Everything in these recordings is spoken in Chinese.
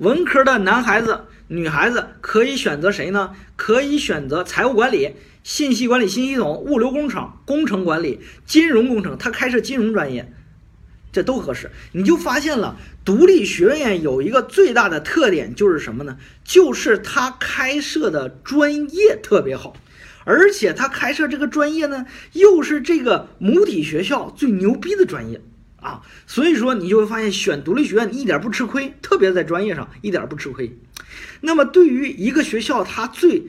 文科的男孩子、女孩子可以选择谁呢？可以选择财务管理、信息管理、新系统、物流工程、工程管理、金融工程，他开设金融专业，这都合适。你就发现了，独立学院有一个最大的特点就是什么呢？就是他开设的专业特别好，而且他开设这个专业呢，又是这个母体学校最牛逼的专业。啊，所以说你就会发现选独立学院一点不吃亏，特别在专业上一点不吃亏。那么对于一个学校它最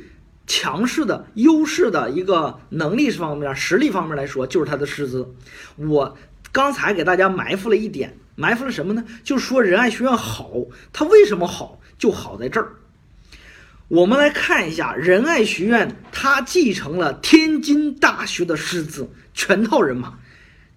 强势的优势的一个能力方面、实力方面来说，就是它的师资。我刚才给大家埋伏了一点，埋伏了什么呢？就是说仁爱学院好，它为什么好？就好在这儿。我们来看一下仁爱学院，它继承了天津大学的师资，全套人马，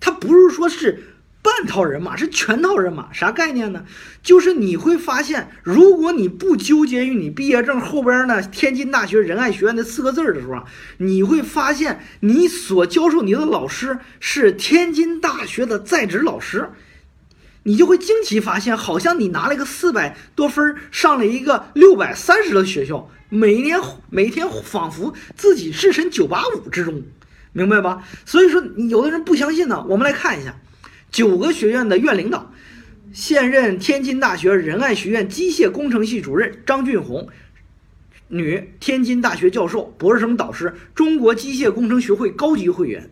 它不是说是。半套人马是全套人马，啥概念呢？就是你会发现，如果你不纠结于你毕业证后边呢，天津大学仁爱学院的四个字的时候啊，你会发现你所教授你的老师是天津大学的在职老师，你就会惊奇发现，好像你拿了一个四百多分上了一个六百三十的学校，每年每天仿佛自己置身九八五之中，明白吧？所以说，有的人不相信呢，我们来看一下。九个学院的院领导，现任天津大学仁爱学院机械工程系主任张俊红，女，天津大学教授、博士生导师，中国机械工程学会高级会员。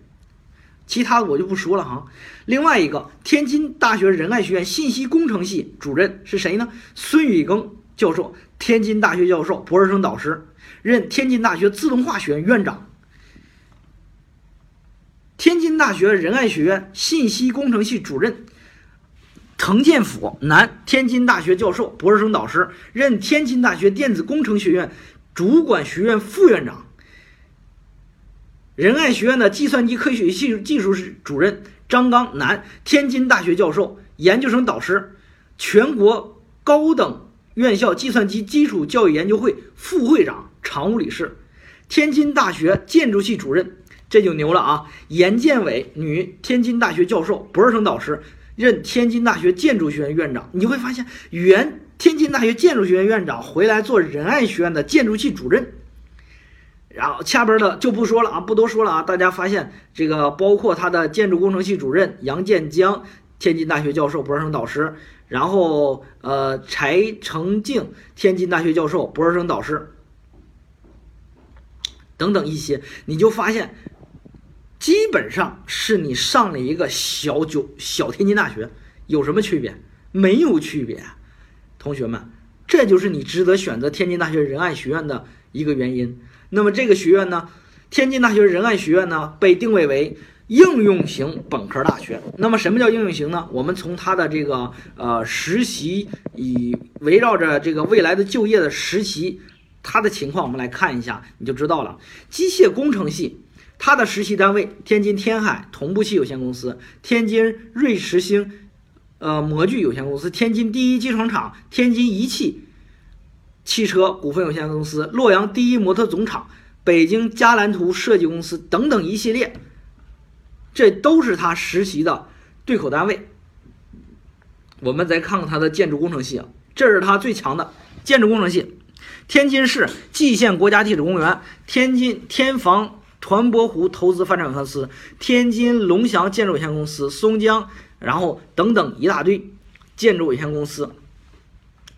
其他我就不说了哈。另外一个，天津大学仁爱学院信息工程系主任是谁呢？孙宇庚教授，天津大学教授、博士生导师，任天津大学自动化学院院长。天津大学仁爱学院信息工程系主任滕建甫，男，天津大学教授、博士生导师，任天津大学电子工程学院主管学院副院长。仁爱学院的计算机科学系技术室主任张刚，男，天津大学教授、研究生导师，全国高等院校计算机基础教育研究会副会长、常务理事，天津大学建筑系主任。这就牛了啊！严建伟，女，天津大学教授、博士生导师，任天津大学建筑学院院长。你会发现，原天津大学建筑学院院长回来做仁爱学院的建筑系主任。然后下边的就不说了啊，不多说了啊。大家发现这个，包括他的建筑工程系主任杨建江，天津大学教授、博士生导师。然后呃，柴成静，天津大学教授、博士生导师。等等一些，你就发现。基本上是你上了一个小九小天津大学，有什么区别？没有区别，同学们，这就是你值得选择天津大学仁爱学院的一个原因。那么这个学院呢，天津大学仁爱学院呢，被定位为应用型本科大学。那么什么叫应用型呢？我们从它的这个呃实习，以围绕着这个未来的就业的实习，它的情况我们来看一下，你就知道了。机械工程系。他的实习单位：天津天海同步器有限公司、天津瑞驰星，呃模具有限公司、天津第一机床厂、天津仪器汽车股份有限公司、洛阳第一模特总厂、北京嘉蓝图设计公司等等一系列，这都是他实习的对口单位。我们再看看他的建筑工程系啊，这是他最强的建筑工程系：天津市蓟县国家地质公园、天津天房。团泊湖投资发展公司、天津龙翔建筑有限公司、松江，然后等等一大堆建筑有限公司，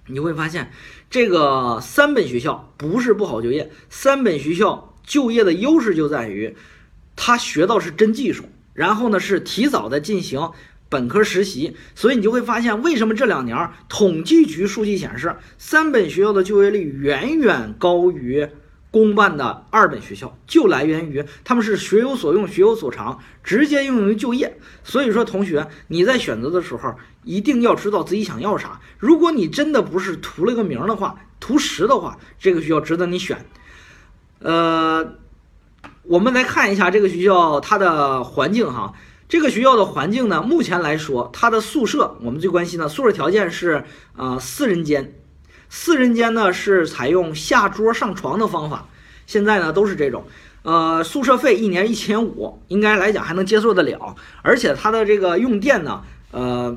你会发现这个三本学校不是不好就业，三本学校就业的优势就在于，他学到是真技术，然后呢是提早的进行本科实习，所以你就会发现为什么这两年统计局数据显示，三本学校的就业率远远高于。公办的二本学校就来源于他们是学有所用、学有所长，直接应用于就业。所以说，同学你在选择的时候一定要知道自己想要啥。如果你真的不是图了个名的话，图实的话，这个学校值得你选。呃，我们来看一下这个学校它的环境哈。这个学校的环境呢，目前来说，它的宿舍我们最关心的宿舍条件是啊四人间。四人间呢是采用下桌上床的方法，现在呢都是这种，呃，宿舍费一年一千五，应该来讲还能接受得了，而且它的这个用电呢，呃，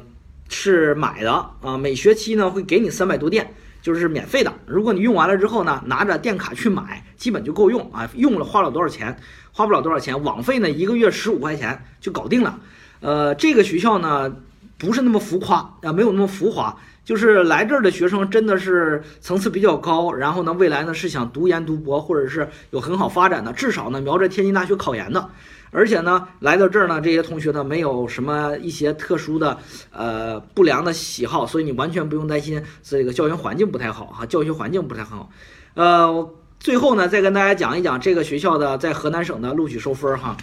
是买的啊，每学期呢会给你三百度电，就是免费的。如果你用完了之后呢，拿着电卡去买，基本就够用啊。用了花了多少钱，花不了多少钱，网费呢一个月十五块钱就搞定了。呃，这个学校呢不是那么浮夸啊，没有那么浮华。就是来这儿的学生真的是层次比较高，然后呢，未来呢是想读研读博或者是有很好发展的，至少呢瞄着天津大学考研的，而且呢来到这儿呢，这些同学呢没有什么一些特殊的呃不良的喜好，所以你完全不用担心这个教学环境不太好哈，教学环境不太好。呃，最后呢再跟大家讲一讲这个学校的在河南省的录取收分哈，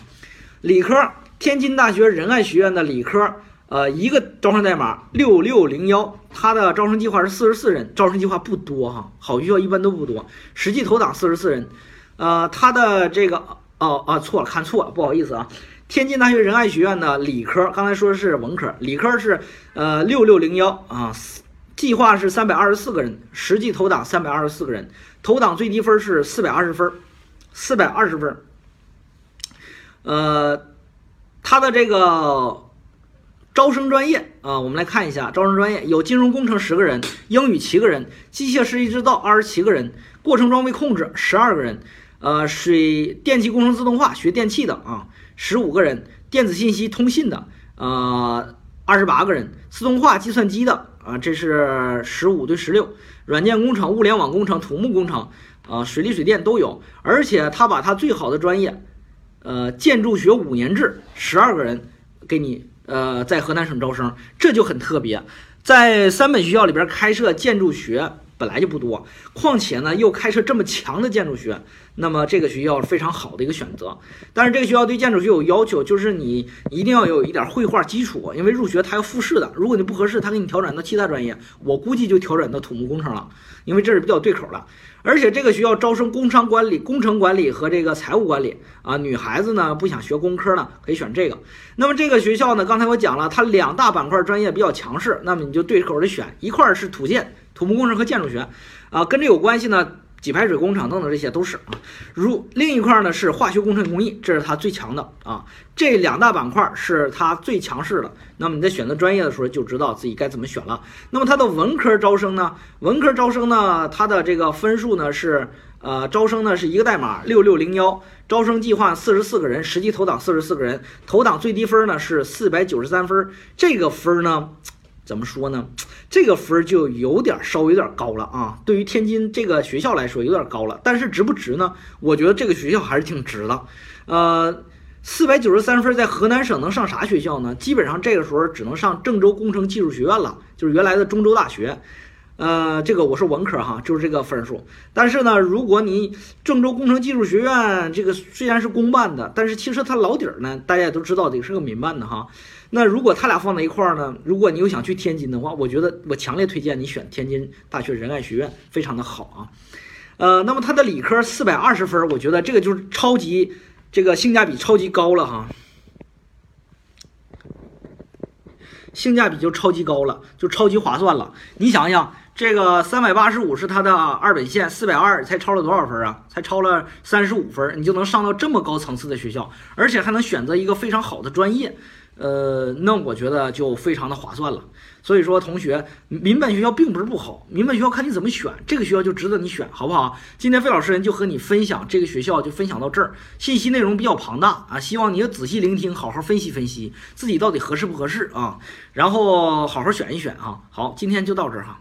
理科天津大学仁爱学院的理科。呃，一个招生代码六六零幺，它的招生计划是四十四人，招生计划不多哈，好学校一般都不多，实际投档四十四人。呃，它的这个哦啊错了，看错了，不好意思啊。天津大学仁爱学院的理科，刚才说的是文科，理科是呃六六零幺啊，计划是三百二十四个人，实际投档三百二十四个人，投档最低分是四百二十分，四百二十分。呃，它的这个。招生专业啊，我们来看一下招生专业有金融工程十个人，英语七个人，机械设计制造二十七个人，过程装备控制十二个人，呃，水电气工程自动化学电气的啊十五个人，电子信息通信的呃二十八个人，自动化计算机的啊这是十五对十六，软件工程、物联网工程、土木工程啊水利水电都有，而且他把他最好的专业，呃建筑学五年制十二个人给你。呃，在河南省招生，这就很特别。在三本学校里边开设建筑学本来就不多，况且呢又开设这么强的建筑学，那么这个学校是非常好的一个选择。但是这个学校对建筑学有要求，就是你一定要有一点绘画基础，因为入学它要复试的。如果你不合适，他给你调转到其他专业，我估计就调转到土木工程了，因为这是比较对口的。而且这个学校招生工商管理、工程管理和这个财务管理啊，女孩子呢不想学工科呢，可以选这个。那么这个学校呢，刚才我讲了，它两大板块专业比较强势，那么你就对口的选，一块是土建、土木工程和建筑学，啊，跟这有关系呢。给排水工程等等这些都是啊，如另一块呢是化学工程工艺，这是它最强的啊。这两大板块是它最强势的。那么你在选择专业的时候就知道自己该怎么选了。那么它的文科招生呢？文科招生呢，它的这个分数呢是呃招生呢是一个代码六六零幺，招生计划四十四个人，实际投档四十四个人，投档最低分呢是四百九十三分，这个分呢。怎么说呢？这个分就有点稍微有点高了啊。对于天津这个学校来说，有点高了。但是值不值呢？我觉得这个学校还是挺值的。呃，四百九十三分在河南省能上啥学校呢？基本上这个时候只能上郑州工程技术学院了，就是原来的中州大学。呃，这个我是文科哈，就是这个分数。但是呢，如果你郑州工程技术学院这个虽然是公办的，但是其实它老底儿呢，大家也都知道，得是个民办的哈。那如果他俩放在一块儿呢？如果你又想去天津的话，我觉得我强烈推荐你选天津大学仁爱学院，非常的好啊。呃，那么它的理科四百二十分，我觉得这个就是超级这个性价比超级高了哈。性价比就超级高了，就超级划算了。你想想，这个三百八十五是它的二本线，四百二才超了多少分啊？才超了三十五分，你就能上到这么高层次的学校，而且还能选择一个非常好的专业。呃，那我觉得就非常的划算了。所以说，同学，民办学校并不是不好，民办学校看你怎么选，这个学校就值得你选，好不好？今天费老师就和你分享这个学校，就分享到这儿。信息内容比较庞大啊，希望你要仔细聆听，好好分析分析自己到底合适不合适啊，然后好好选一选啊。好，今天就到这儿哈。